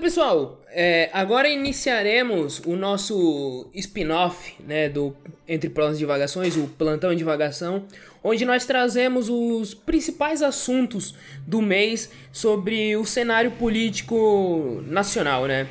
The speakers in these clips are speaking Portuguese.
pessoal, é, agora iniciaremos o nosso spin-off né, do Entre Planos de Divagações, o Plantão de Divagação, onde nós trazemos os principais assuntos do mês sobre o cenário político nacional, né?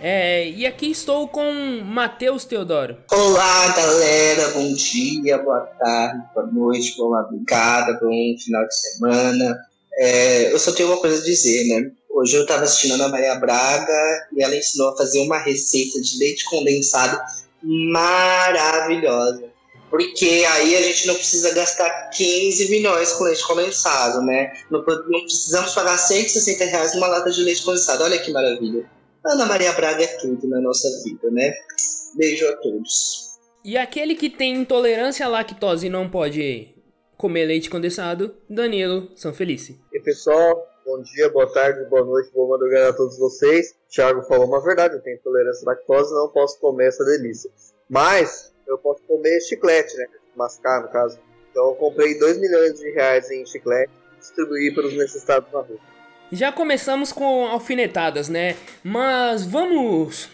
É, e aqui estou com Matheus Teodoro. Olá, galera. Bom dia, boa tarde, boa noite, boa madrugada, bom final de semana. É, eu só tenho uma coisa a dizer, né? Hoje eu estava assistindo a Ana Maria Braga e ela ensinou a fazer uma receita de leite condensado maravilhosa. Porque aí a gente não precisa gastar 15 milhões com leite condensado, né? Não, não precisamos pagar 160 reais numa lata de leite condensado. Olha que maravilha. Ana Maria Braga é tudo na nossa vida, né? Beijo a todos. E aquele que tem intolerância à lactose e não pode comer leite condensado, Danilo São Felice. E pessoal, Bom dia, boa tarde, boa noite, boa madrugada a todos vocês. Thiago falou uma verdade, eu tenho intolerância à lactose, não posso comer essa delícia. Mas eu posso comer chiclete, né? Mascar, no caso. Então eu comprei 2 milhões de reais em chiclete e distribuí para os necessitados na rua. Já começamos com alfinetadas, né? Mas vamos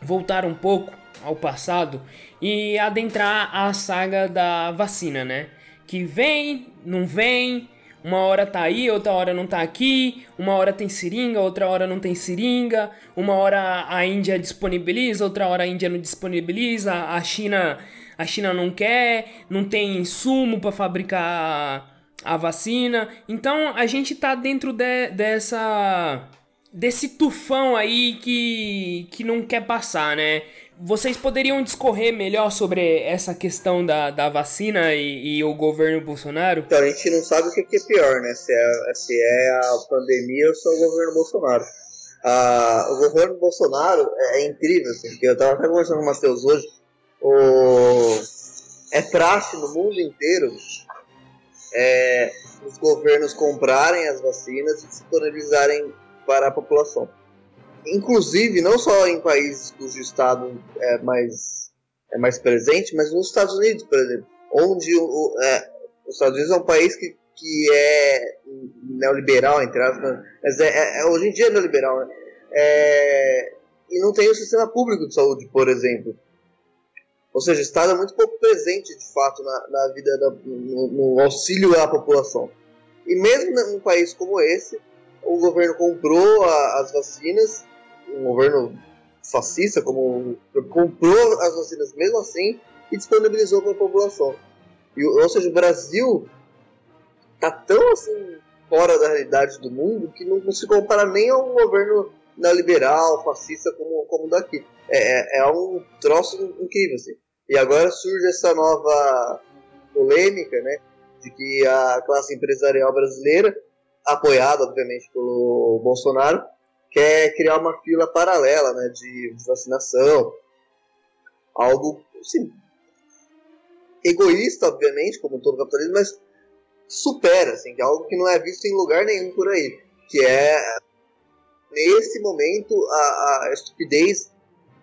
voltar um pouco ao passado e adentrar a saga da vacina, né? Que vem, não vem, uma hora tá aí, outra hora não tá aqui, uma hora tem seringa, outra hora não tem seringa, uma hora a Índia disponibiliza, outra hora a Índia não disponibiliza, a China, a China não quer, não tem insumo para fabricar a vacina. Então a gente tá dentro de, dessa desse tufão aí que que não quer passar, né? Vocês poderiam discorrer melhor sobre essa questão da, da vacina e, e o governo Bolsonaro? Então, a gente não sabe o que é pior, né? Se é, se é a pandemia ou se é o governo Bolsonaro. Ah, o governo Bolsonaro é, é incrível, assim, porque eu estava até conversando com o Matheus hoje. O... É praxe no mundo inteiro é, os governos comprarem as vacinas e disponibilizarem para a população inclusive não só em países cujo Estado é mais, é mais presente, mas nos Estados Unidos, por exemplo, onde o, é, os Estados Unidos é um país que, que é neoliberal, entre aspas, mas é, é, é hoje em dia é neoliberal, né? É, e não tem o sistema público de saúde, por exemplo. Ou seja, o Estado é muito pouco presente, de fato, na, na vida, da, no, no auxílio à população. E mesmo num país como esse, o governo comprou a, as vacinas um governo fascista, como comprou as vacinas mesmo assim e disponibilizou para a população. E, ou seja, o Brasil está tão assim fora da realidade do mundo que não se compara nem a um governo neoliberal, fascista como, como daqui. É, é, é um troço incrível, assim. E agora surge essa nova polêmica, né, de que a classe empresarial brasileira, apoiada, obviamente, pelo Bolsonaro, quer criar uma fila paralela né, de, vacinação. Algo assim, egoísta, obviamente, como todo capitalismo, mas supera, assim, que é algo que não é visto em lugar nenhum por aí. Que é, nesse momento, a, a estupidez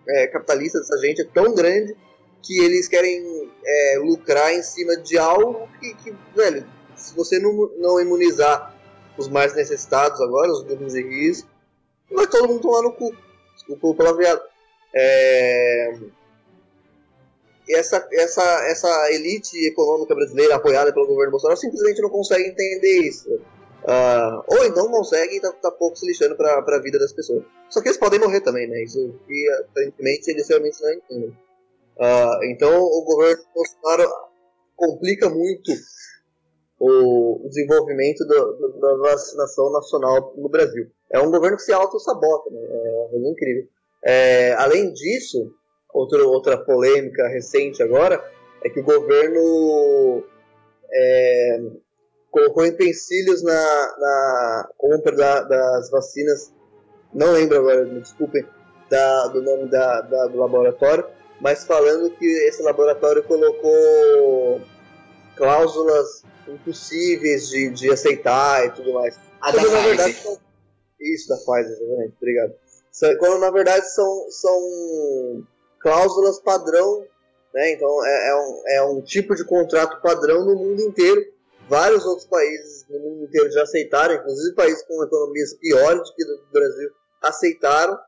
é, capitalista dessa gente é tão grande que eles querem é, lucrar em cima de algo que, que, velho, se você não, não imunizar os mais necessitados agora, os grupos de risco, vai todo mundo tomar no cu. Desculpa o palavreado. É... Essa, essa, essa elite econômica brasileira apoiada pelo governo Bolsonaro simplesmente não consegue entender isso. Uh, ou então consegue e tá, tá pouco se lixando pra, a vida das pessoas. Só que eles podem morrer também, né? Isso que aparentemente eles realmente não entendem. Uh, então o governo Bolsonaro complica muito o desenvolvimento do, do, da vacinação nacional no Brasil. É um governo que se auto-sabota, né? é uma coisa incrível. É, além disso, outro, outra polêmica recente agora é que o governo é, colocou empecilhos na, na compra da, das vacinas, não lembro agora, me desculpem, da, do nome da, da, do laboratório, mas falando que esse laboratório colocou cláusulas impossíveis de, de aceitar e tudo mais. A da na verdade, são... Isso, da Pfizer, exatamente, obrigado. Quando na verdade são, são cláusulas padrão, né? Então é, é, um, é um tipo de contrato padrão no mundo inteiro. Vários outros países no mundo inteiro já aceitaram, inclusive países com economias piores do que do Brasil aceitaram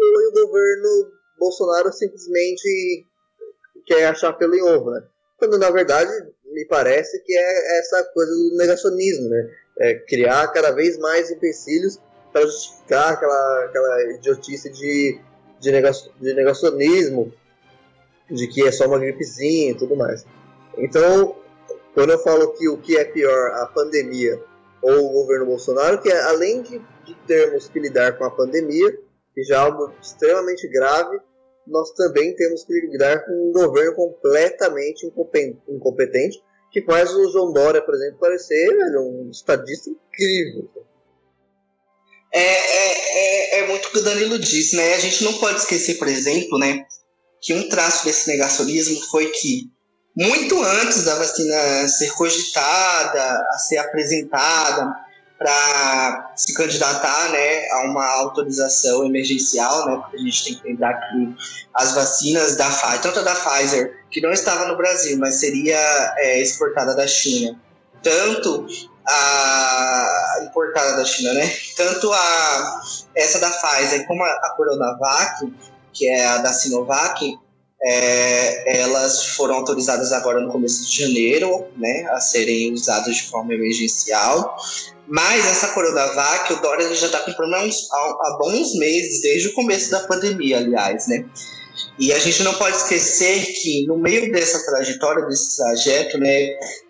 e o governo Bolsonaro simplesmente quer achar pelo em ovo, né? Quando na verdade me parece que é essa coisa do negacionismo, né? É criar cada vez mais empecilhos para justificar aquela, aquela idiotice de, de, negacionismo, de que é só uma gripezinha e tudo mais. Então, quando eu falo que o que é pior, a pandemia ou o governo Bolsonaro, que é, além de, de termos que lidar com a pandemia, que já é algo extremamente grave, nós também temos que lidar com um governo completamente incompetente, que faz o João Dória, por exemplo, parecer velho, um estadista incrível. É, é, é, é, muito o que o Danilo disse, né? A gente não pode esquecer, por exemplo, né, que um traço desse negacionismo foi que, muito antes da vacina ser cogitada, a ser apresentada, para se candidatar né, a uma autorização emergencial, né, porque a gente tem que lembrar que as vacinas da Pfizer, tanto da Pfizer, que não estava no Brasil, mas seria é, exportada da China, tanto a importada da China, né, tanto a essa da Pfizer como a, a Coronavac, que é a da Sinovac, é, elas foram autorizadas agora no começo de janeiro, né, a serem usadas de forma emergencial. Mas essa Coronavac, o Dória já está comprando há, há, bons meses, desde o começo da pandemia, aliás, né? E a gente não pode esquecer que no meio dessa trajetória, desse trajeto, né,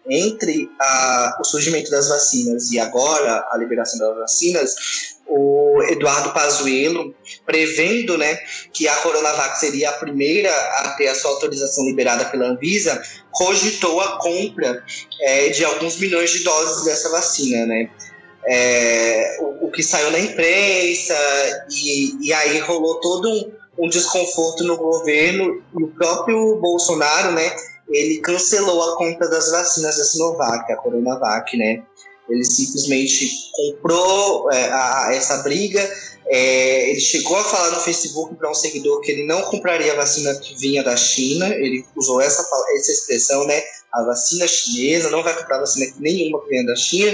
entre a, o surgimento das vacinas e agora a liberação das vacinas, o Eduardo Pazuello, prevendo né, que a Coronavac seria a primeira a ter a sua autorização liberada pela Anvisa, cogitou a compra é, de alguns milhões de doses dessa vacina. Né? É, o, o, que saiu na imprensa, e, e aí rolou todo um, um desconforto no governo, e o próprio Bolsonaro, né, ele cancelou a compra das vacinas da Sinovac, a Coronavac, né? Ele simplesmente comprou é, a, essa briga. É, ele chegou a falar no Facebook para um seguidor que ele não compraria a vacina que vinha da China. Ele usou essa, essa expressão, né? A vacina chinesa, não vai comprar vacina nenhuma que venha da China.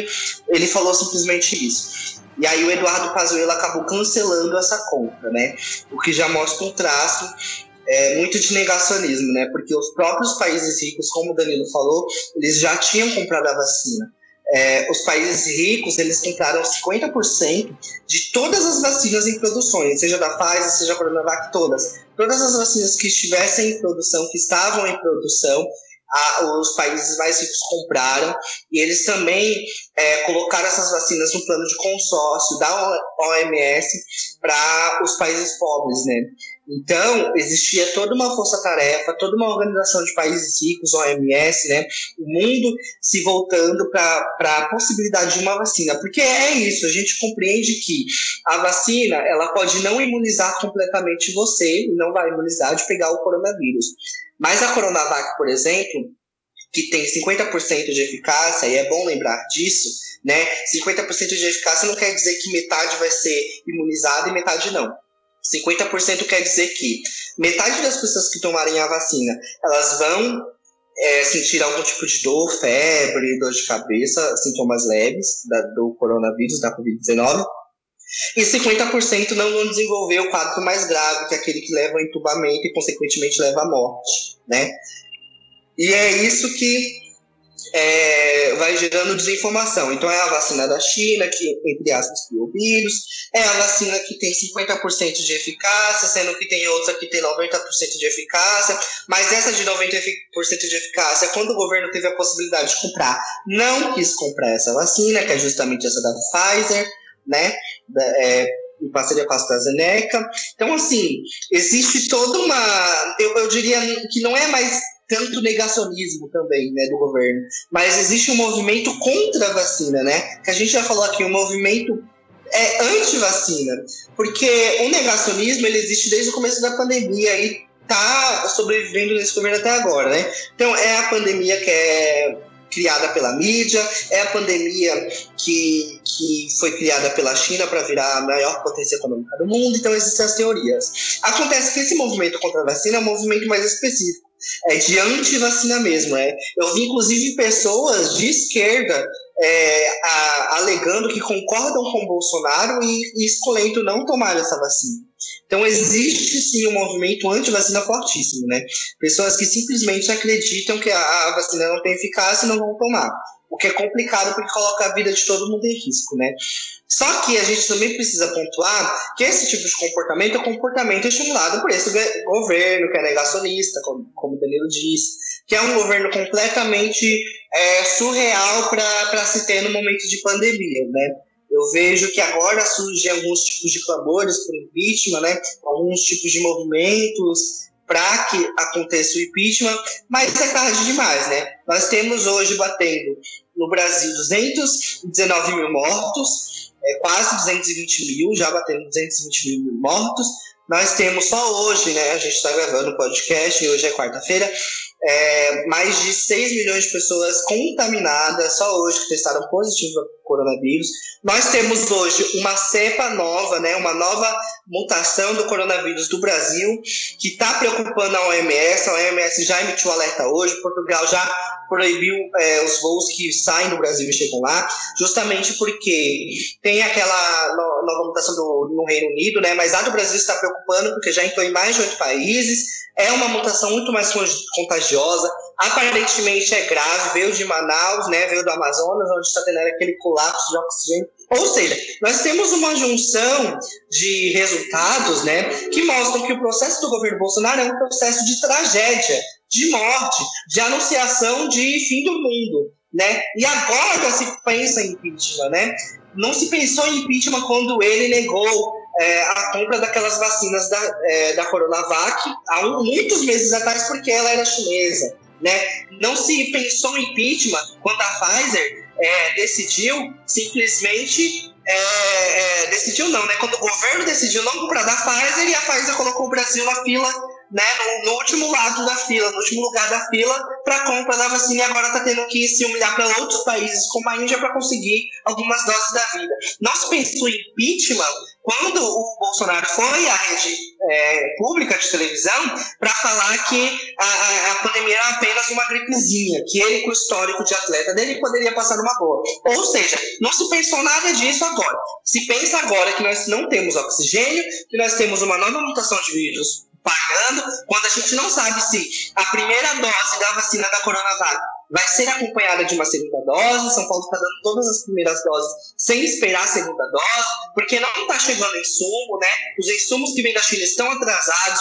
Ele falou simplesmente isso. E aí o Eduardo Pazuello acabou cancelando essa compra, né? O que já mostra um traço é, muito de negacionismo, né? Porque os próprios países ricos, como o Danilo falou, eles já tinham comprado a vacina é, os países ricos eles compraram 50% de todas as vacinas em produções, seja da Pfizer, seja da Coronavac, todas. Todas as vacinas que estivessem em produção, que estavam em produção, a, os países mais ricos compraram e eles também é, colocaram essas vacinas no plano de consórcio da OMS para os países pobres, né? Então, existia toda uma força-tarefa, toda uma organização de países ricos, OMS, né? O mundo se voltando para a possibilidade de uma vacina. Porque é isso, a gente compreende que a vacina, ela pode não imunizar completamente você, e não vai imunizar de pegar o coronavírus. Mas a Coronavac, por exemplo, que tem 50% de eficácia, e é bom lembrar disso, né? 50% de eficácia não quer dizer que metade vai ser imunizada e metade não. 50% quer dizer que metade das pessoas que tomarem a vacina, elas vão é, sentir algum tipo de dor, febre, dor de cabeça, sintomas leves da, do coronavírus, da Covid-19. E 50% não vão desenvolver o quadro mais grave, que é aquele que leva ao entubamento e, consequentemente, leva à morte, né? E é isso que é, vai gerando desinformação. Então, é a vacina da China, que, entre aspas, criou o vírus, é a vacina que tem 50% de eficácia, sendo que tem outra que tem 90% de eficácia, mas essa de 90% de eficácia, quando o governo teve a possibilidade de comprar, não quis comprar essa vacina, que é justamente essa da Pfizer, né? Da, é, em parceria com a AstraZeneca. Então, assim, existe toda uma. Eu, eu diria que não é mais tanto negacionismo também, né, do governo. Mas existe um movimento contra a vacina, né? Que a gente já falou aqui, um movimento é anti-vacina. Porque o negacionismo, ele existe desde o começo da pandemia e tá sobrevivendo nesse governo até agora, né? Então, é a pandemia que é criada pela mídia, é a pandemia que, que foi criada pela China para virar a maior potência econômica do mundo, então existem as teorias. Acontece que esse movimento contra a vacina é um movimento mais específico, é de anti-vacina mesmo, né? Eu vi inclusive pessoas de esquerda é, a, alegando que concordam com Bolsonaro e, e escolhendo não tomar essa vacina. Então existe sim um movimento anti-vacina fortíssimo, né? Pessoas que simplesmente acreditam que a, a vacina não tem eficácia e não vão tomar. O que é complicado porque coloca a vida de todo mundo em risco, né? Só que a gente também precisa pontuar que esse tipo de comportamento é comportamento estimulado por esse governo que é negacionista, como, como Danilo disse, que é um governo completamente é, surreal para se ter no momento de pandemia, né? Eu vejo que agora surgem alguns tipos de clamores por impeachment, né? Alguns tipos de movimentos para que aconteça o impeachment, mas é tarde demais, né? Nós temos hoje batendo no Brasil 219 mil mortos, é, quase 220 mil, já batendo 220 mil mortos. Nós temos só hoje, né? A gente está gravando o podcast e hoje é quarta-feira. É, mais de 6 milhões de pessoas contaminadas só hoje que testaram positivo ao coronavírus. Nós temos hoje uma cepa nova, né, uma nova mutação do coronavírus do Brasil, que está preocupando a OMS. A OMS já emitiu alerta hoje, Portugal já proibiu é, os voos que saem do Brasil e chegam lá, justamente porque tem aquela nova mutação do, no Reino Unido, né, mas a do Brasil está preocupando porque já entrou em mais de oito países. É uma mutação muito mais contagiosa, aparentemente é grave, veio de Manaus, né, veio do Amazonas, onde está tendo aquele colapso de oxigênio. Ou seja, nós temos uma junção de resultados né, que mostram que o processo do governo Bolsonaro é um processo de tragédia, de morte, de anunciação de fim do mundo. Né? E agora se pensa em impeachment. Né? Não se pensou em impeachment quando ele negou é, a compra daquelas vacinas da, é, da Coronavac há um, muitos meses atrás, porque ela era chinesa. Né? Não se pensou em impeachment quando a Pfizer é, decidiu simplesmente. É, é, decidiu não, né? Quando o governo decidiu não comprar da Pfizer e a Pfizer colocou o Brasil na fila né, no, no, último lado da fila, no último lugar da fila para compra da vacina e agora está tendo que se humilhar para outros países como a Índia para conseguir algumas doses da vida. Não se pensou em impeachment quando o Bolsonaro foi à rede é, pública de televisão para falar que a, a, a, pandemia era apenas uma gripezinha, que ele, com o histórico de atleta dele, poderia passar numa boa. Ou seja, não se pensou nada disso agora. Se pensa agora que nós não temos oxigênio, que nós temos uma nova mutação de vírus pagando, quando a gente não sabe se a primeira dose da vacina da Coronavac vai ser acompanhada de uma segunda dose. São Paulo está dando todas as primeiras doses sem esperar a segunda dose, porque não está chegando insumo, né? Os insumos que vêm da China estão atrasados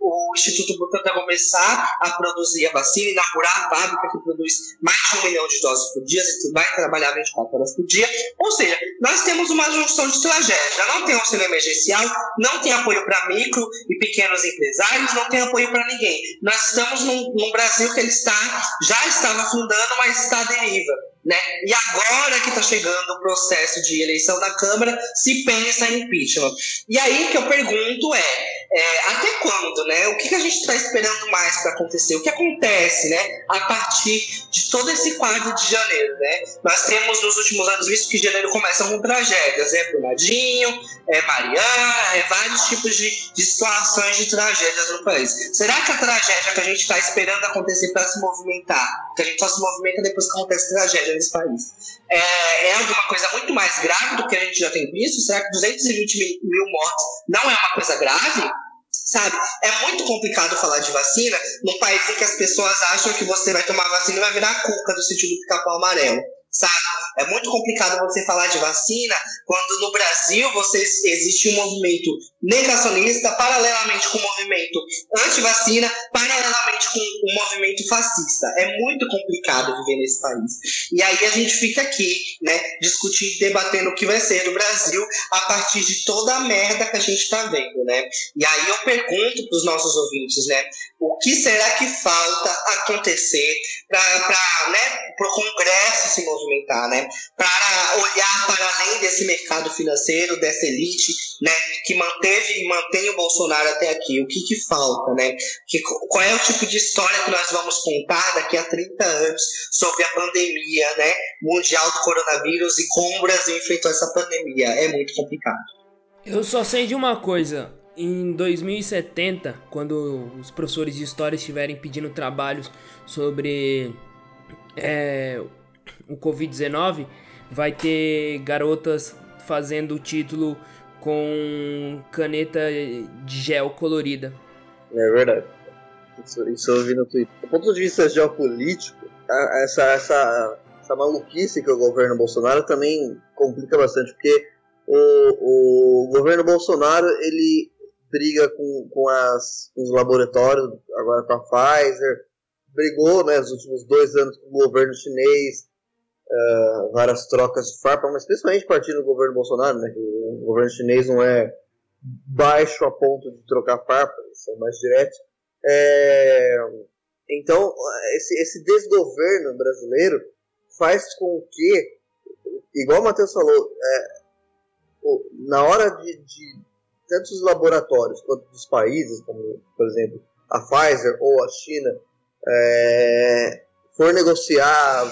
o Instituto Butantan começar a produzir a vacina, inaugurar a fábrica que produz mais de um milhão de doses por dia, que vai trabalhar 24 horas por dia. Ou seja, nós temos uma junção de tragédia. Não tem auxílio emergencial, não tem apoio para micro e pequenos empresários, não tem apoio para ninguém. Nós estamos num, num Brasil que ele está, já estava afundando, mas está à deriva. Né? E agora que está chegando o processo de eleição da Câmara, se pensa em impeachment. E aí que eu pergunto é, é até quando, né? O que, que a gente está esperando mais para acontecer? O que acontece, né? A partir de todo esse quadro de janeiro, né? Nós temos nos últimos anos visto que janeiro começa com tragédias, é Brumadinho, é Mariana, é vários tipos de, de situações de tragédias no país. Será que a tragédia que a gente está esperando acontecer para se movimentar, que a gente só se movimenta depois que acontece tragédia nesse país, é, é alguma coisa muito mais grave do que a gente já tem visto? Será que 220 mil, mil mortes não é uma coisa grave? Sabe? É muito complicado falar de vacina num país em que as pessoas acham que você vai tomar vacina e vai virar a cuca do sentido do pica-pau amarelo sabe? É muito complicado você falar de vacina quando no Brasil você, existe um movimento negacionista paralelamente com o movimento anti-vacina, paralelamente com um movimento fascista. É muito complicado viver nesse país. E aí a gente fica aqui, né, discutindo, debatendo o que vai ser do Brasil a partir de toda a merda que a gente está vendo, né? E aí eu pergunto para os nossos ouvintes, né, o que será que falta acontecer para né, o Congresso se movimentar, né, para olhar para além desse mercado financeiro, dessa elite né, que manteve e mantém o Bolsonaro até aqui? O que, que falta? Né? Que, qual é o tipo de história que nós vamos contar daqui a 30 anos sobre a pandemia né, mundial do coronavírus e como o Brasil enfrentou essa pandemia? É muito complicado. Eu só sei de uma coisa em 2070, quando os professores de história estiverem pedindo trabalhos sobre é, o Covid-19, vai ter garotas fazendo o título com caneta de gel colorida. É verdade. Isso, isso eu vi no Twitter. Do ponto de vista geopolítico, essa, essa, essa maluquice que o governo Bolsonaro também complica bastante, porque o, o governo Bolsonaro ele briga com, com, as, com os laboratórios, agora com a Pfizer, brigou né, nos últimos dois anos com o governo chinês, uh, várias trocas de farpa, mas principalmente partindo do governo Bolsonaro, né, que o governo chinês não é baixo a ponto de trocar farpa, são mais diretos. É, então, esse, esse desgoverno brasileiro faz com que, igual o Matheus falou, é, na hora de, de tanto os laboratórios quanto dos países, como por exemplo a Pfizer ou a China, é, for negociar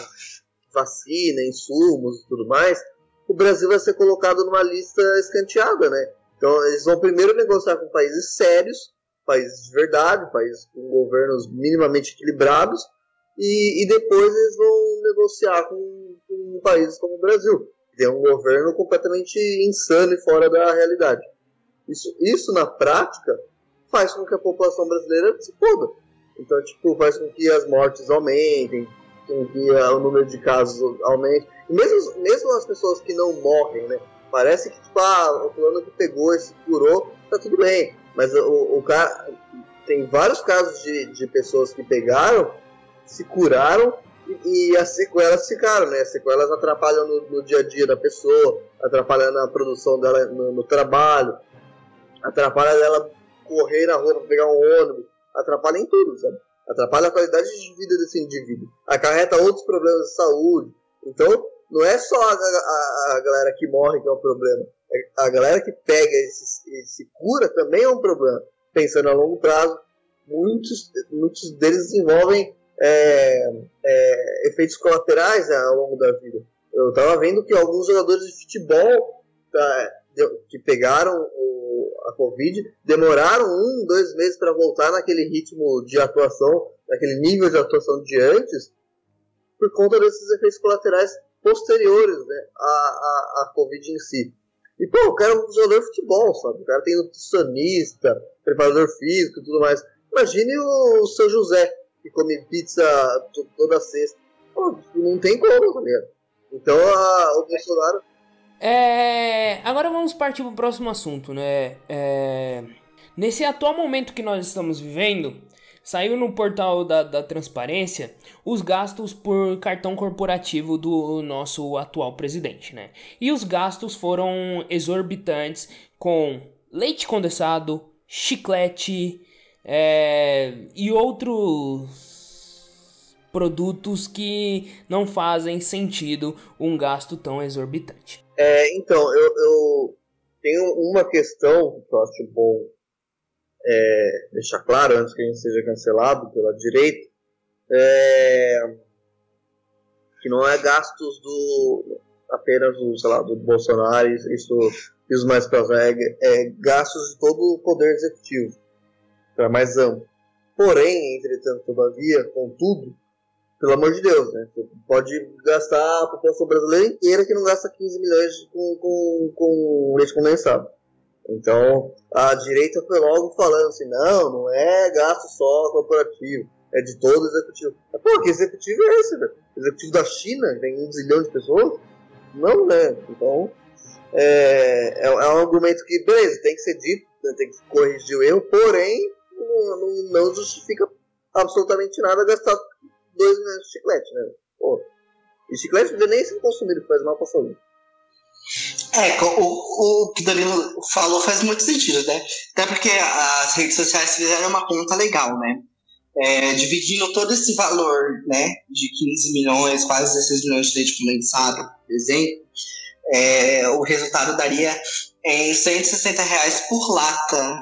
vacina, insumos e tudo mais, o Brasil vai ser colocado numa lista escanteada, né? Então eles vão primeiro negociar com países sérios, países de verdade, países com governos minimamente equilibrados, e, e depois eles vão negociar com, com países como o Brasil, que tem um governo completamente insano e fora da realidade. Isso, isso na prática faz com que a população brasileira se foda. Então, tipo, faz com que as mortes aumentem, que o número de casos aumente. E mesmo, mesmo as pessoas que não morrem, né? Parece que, tipo, ah, o fulano que pegou e se curou, tá tudo bem. Mas o, o cara. Tem vários casos de, de pessoas que pegaram, se curaram e, e as sequelas ficaram, né? As sequelas atrapalham no, no, dia a dia da pessoa, atrapalham na produção dela no, no trabalho, atrapalha dela correr na rua para pegar um ônibus, atrapalha em tudo, sabe? Atrapalha a qualidade de vida desse indivíduo, acarreta outros problemas de saúde. Então, não é só a, a, a galera que morre que é o problema, é a galera que pega e se, cura também é um problema. Pensando a longo prazo, muitos, muitos deles desenvolvem é, é, efeitos colaterais né, ao longo da vida. Eu estava vendo que alguns jogadores de futebol tá, que pegaram a Covid, demoraram um, dois meses para voltar naquele ritmo de atuação, naquele nível de atuação de antes, por conta desses efeitos colaterais posteriores né, à, à, à Covid em si. E, pô, o cara é um jogador de futebol, sabe? O cara tem nutricionista, preparador físico e tudo mais. Imagine o, seu José, que come pizza toda sexta. Pô, não tem como, tá ligado? Então, a, o Bolsonaro é, agora vamos partir para o próximo assunto, né? É, nesse atual momento que nós estamos vivendo, saiu no portal da, da transparência os gastos por cartão corporativo do nosso atual presidente, né? E os gastos foram exorbitantes com leite condensado, chiclete é, e outros produtos que não fazem sentido um gasto tão exorbitante. É, então, eu, eu, tenho uma questão que eu acho bom é, deixar claro antes que a gente seja cancelado pela direita, é, que não é gastos do apenas do, sei lá, do Bolsonaro, isso mais é, é gastos de todo o poder executivo, para mais amplo. Porém, entretanto, todavia, contudo, pelo amor de Deus, né? Você pode gastar a população brasileira inteira que não gasta 15 milhões com, com, com leite condensado. Então, a direita foi logo falando assim, não, não é gasto só corporativo, é de todo o executivo. Mas, pô, que executivo é esse, velho? Executivo da China, tem um zilhão de pessoas? Não, né? Então, é, é, é, um argumento que, beleza, tem que ser dito, né? tem que corrigir o erro, porém, não, não, não justifica absolutamente nada gastar 2 milhões de chiclete, né? Pô, e chiclete não nem ser consumido, faz mal pra saúde. É, o, o que o Danilo falou faz muito sentido, né? Até porque as redes sociais fizeram uma conta legal, né? É, dividindo todo esse valor, né, de 15 milhões, quase 16 milhões de leite condensado, por exemplo, é, o resultado daria em 160 reais por lata,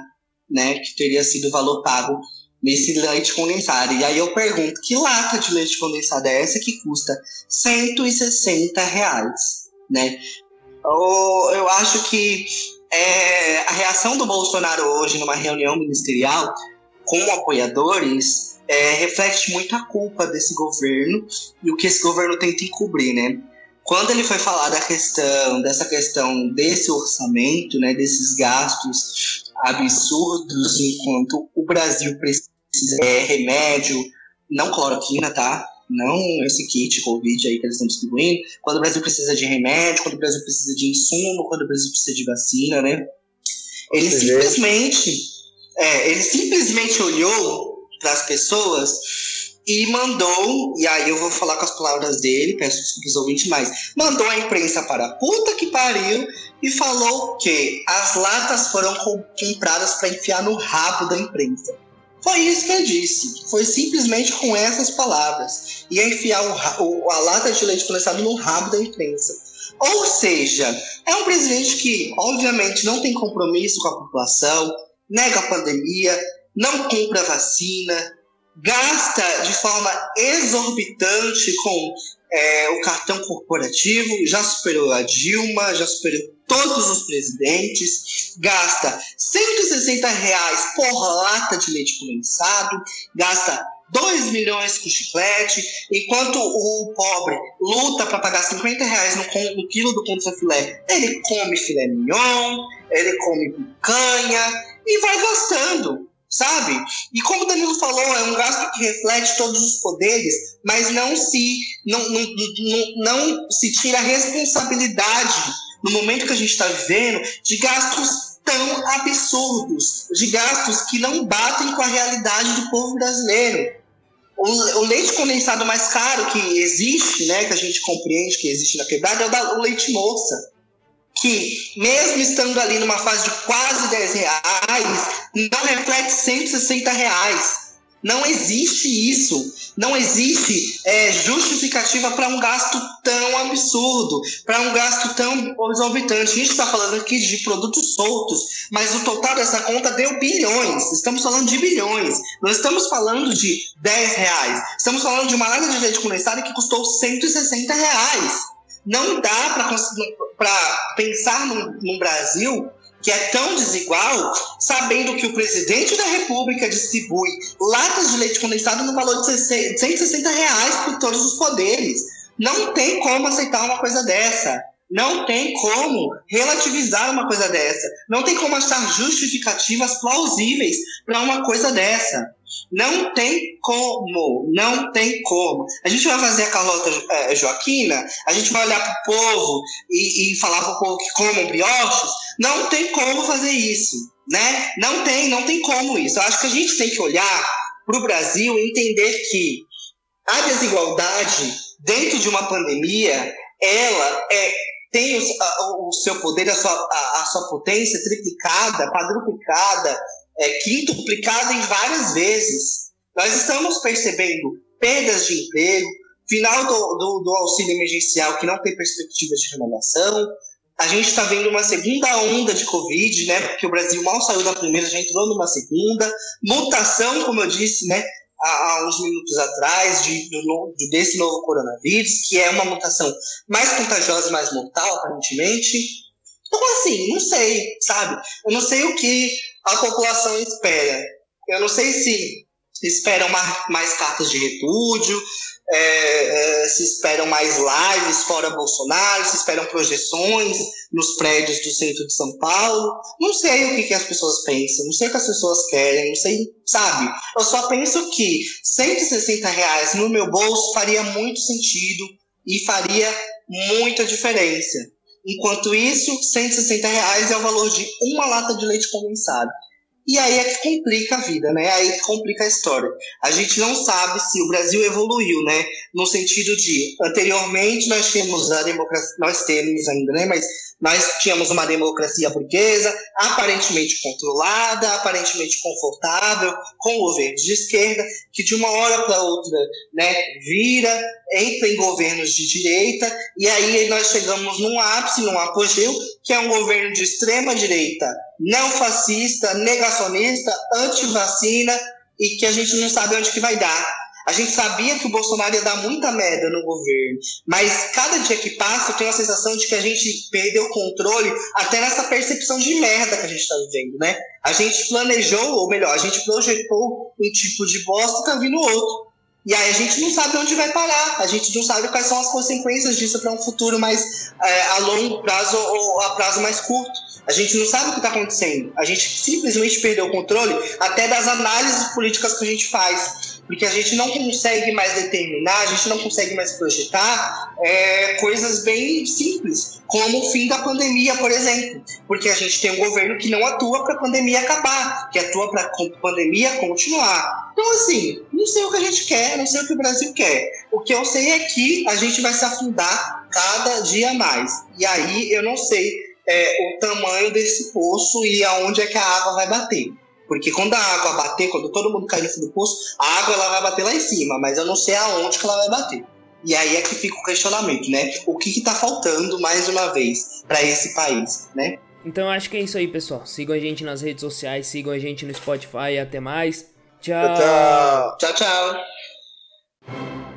né, que teria sido o valor pago nesse leite condensado. E aí eu pergunto, que lata de leite condensado é essa que custa 160 reais, né? Eu, eu acho que é, a reação do Bolsonaro hoje numa reunião ministerial com apoiadores é, reflete muito a culpa desse governo e o que esse governo tenta encobrir, né? Quando ele foi falar da questão, dessa questão desse orçamento, né, desses gastos absurdos, enquanto o Brasil precisa é, remédio, não cloroquina, tá? Não esse kit Covid aí que eles estão distribuindo. Quando o Brasil precisa de remédio, quando o Brasil precisa de insumo, quando o Brasil precisa de vacina, né? Ele simplesmente, é, ele simplesmente olhou para as pessoas e mandou, e aí eu vou falar com as palavras dele, peço desculpas ouvintes, mas mandou a imprensa para a puta que pariu e falou que as latas foram compradas para enfiar no rabo da imprensa. Foi isso que ele disse. Foi simplesmente com essas palavras. Ia enfiar o, o, a lata de leite condensado no rabo da imprensa. Ou seja, é um presidente que, obviamente, não tem compromisso com a população, nega a pandemia, não compra vacina, gasta de forma exorbitante com é, o cartão corporativo, já superou a Dilma, já superou todos os presidentes, gasta 160 reais por lata de leite condensado, gasta 2 milhões com chiclete, enquanto o pobre luta para pagar 50 reais no, no quilo do contrafilé, ele come filé mignon, ele come picanha e vai gastando sabe? E como o Danilo falou, é um gasto que reflete todos os poderes, mas não se, não, não, não, não se tira a responsabilidade no momento que a gente está vivendo de gastos tão absurdos, de gastos que não batem com a realidade do povo brasileiro. O, o, leite condensado mais caro que existe, né, que a gente compreende que existe na quebrada, é o, da, o leite moça que, mesmo estando ali numa fase de quase 10 reais, não reflete 160 reais. Não existe isso. Não existe é, justificativa para um gasto tão absurdo, para um gasto tão exorbitante. A gente está falando aqui de produtos soltos, mas o total dessa conta deu bilhões. Estamos falando de bilhões. Não estamos falando de 10 reais. Estamos falando de uma lata de leite condensado que custou 160 reais. Não dá para pensar num, num Brasil que é tão desigual, sabendo que o presidente da República distribui latas de leite condensado no valor de 160 reais por todos os poderes. Não tem como aceitar uma coisa dessa. Não tem como relativizar uma coisa dessa. Não tem como achar justificativas plausíveis para uma coisa dessa. Não tem como, não tem como. A gente vai fazer a Carlota é, Joaquina, a gente vai olhar para o povo e, e falar para o povo que comam brioches. Não tem como fazer isso, né? Não tem, não tem como isso. Eu acho que a gente tem que olhar para o Brasil e entender que a desigualdade dentro de uma pandemia, ela é tem o, a, o seu poder, a sua, a, a, sua potência triplicada, quadruplicada, é, quintuplicada em várias vezes. Nós estamos percebendo perdas de emprego, final do, do, do auxílio emergencial que não tem perspectiva de renovação. A gente está vendo uma segunda onda de Covid, né? Porque o Brasil mal saiu da primeira, já entrou numa segunda. Mutação, como eu disse, né? Há, uns minutos atrás de, do, desse novo coronavírus, que é uma mutação mais contagiosa e mais mortal, aparentemente. Então, assim, não sei, sabe? Eu não sei o que a população espera. Eu não sei se esperam mais, mais cartas de repúdio, é, é, se esperam mais lives fora Bolsonaro, se esperam projeções nos prédios do centro de São Paulo. Não sei o que, que as pessoas pensam, não sei o que as pessoas querem, não sei, sabe? Eu só penso que 160 reais no meu bolso faria muito sentido e faria muita diferença. Enquanto isso, 160 reais é o valor de uma lata de leite condensado. E aí é que complica a vida, né? Aí é que complica a história. A gente não sabe se o Brasil evoluiu, né? No sentido de, anteriormente nós tínhamos a democracia, nós temos ainda, né? Mas nós tínhamos uma democracia burguesa, aparentemente controlada, aparentemente confortável, com governos de esquerda, que de uma hora para outra né, vira, entra em governos de direita, e aí nós chegamos num ápice, num apogeu, que é um governo de extrema direita, neofascista, negacionista, anti-vacina, e que a gente não sabe onde que vai dar. A gente sabia que o Bolsonaro ia dar muita merda no governo, mas cada dia que passa eu tenho a sensação de que a gente perdeu o controle até nessa percepção de merda que a gente está vivendo, né? A gente planejou, ou melhor, a gente projetou um tipo de bosta e tá vindo outro. E aí a gente não sabe onde vai parar, a gente não sabe quais são as consequências disso para um futuro mais é, a longo prazo ou a prazo mais curto. A gente não sabe o que está acontecendo. A gente simplesmente perdeu o controle até das análises políticas que a gente faz. Porque a gente não consegue mais determinar, a gente não consegue mais projetar é, coisas bem simples, como o fim da pandemia, por exemplo. Porque a gente tem um governo que não atua para a pandemia acabar, que atua para a pandemia continuar. Então, assim, não sei o que a gente quer, não sei o que o Brasil quer. O que eu sei é que a gente vai se afundar cada dia mais. E aí eu não sei é, o tamanho desse poço e aonde é que a água vai bater. Porque quando a água bater, quando todo mundo cair no fundo do poço, a água ela vai bater lá em cima, mas eu não sei aonde que ela vai bater. E aí é que fica o questionamento, né? O que está faltando, mais uma vez, para esse país, né? Então acho que é isso aí, pessoal. Sigam a gente nas redes sociais, sigam a gente no Spotify e até mais. Tchau. Tchau. Tchau, tchau.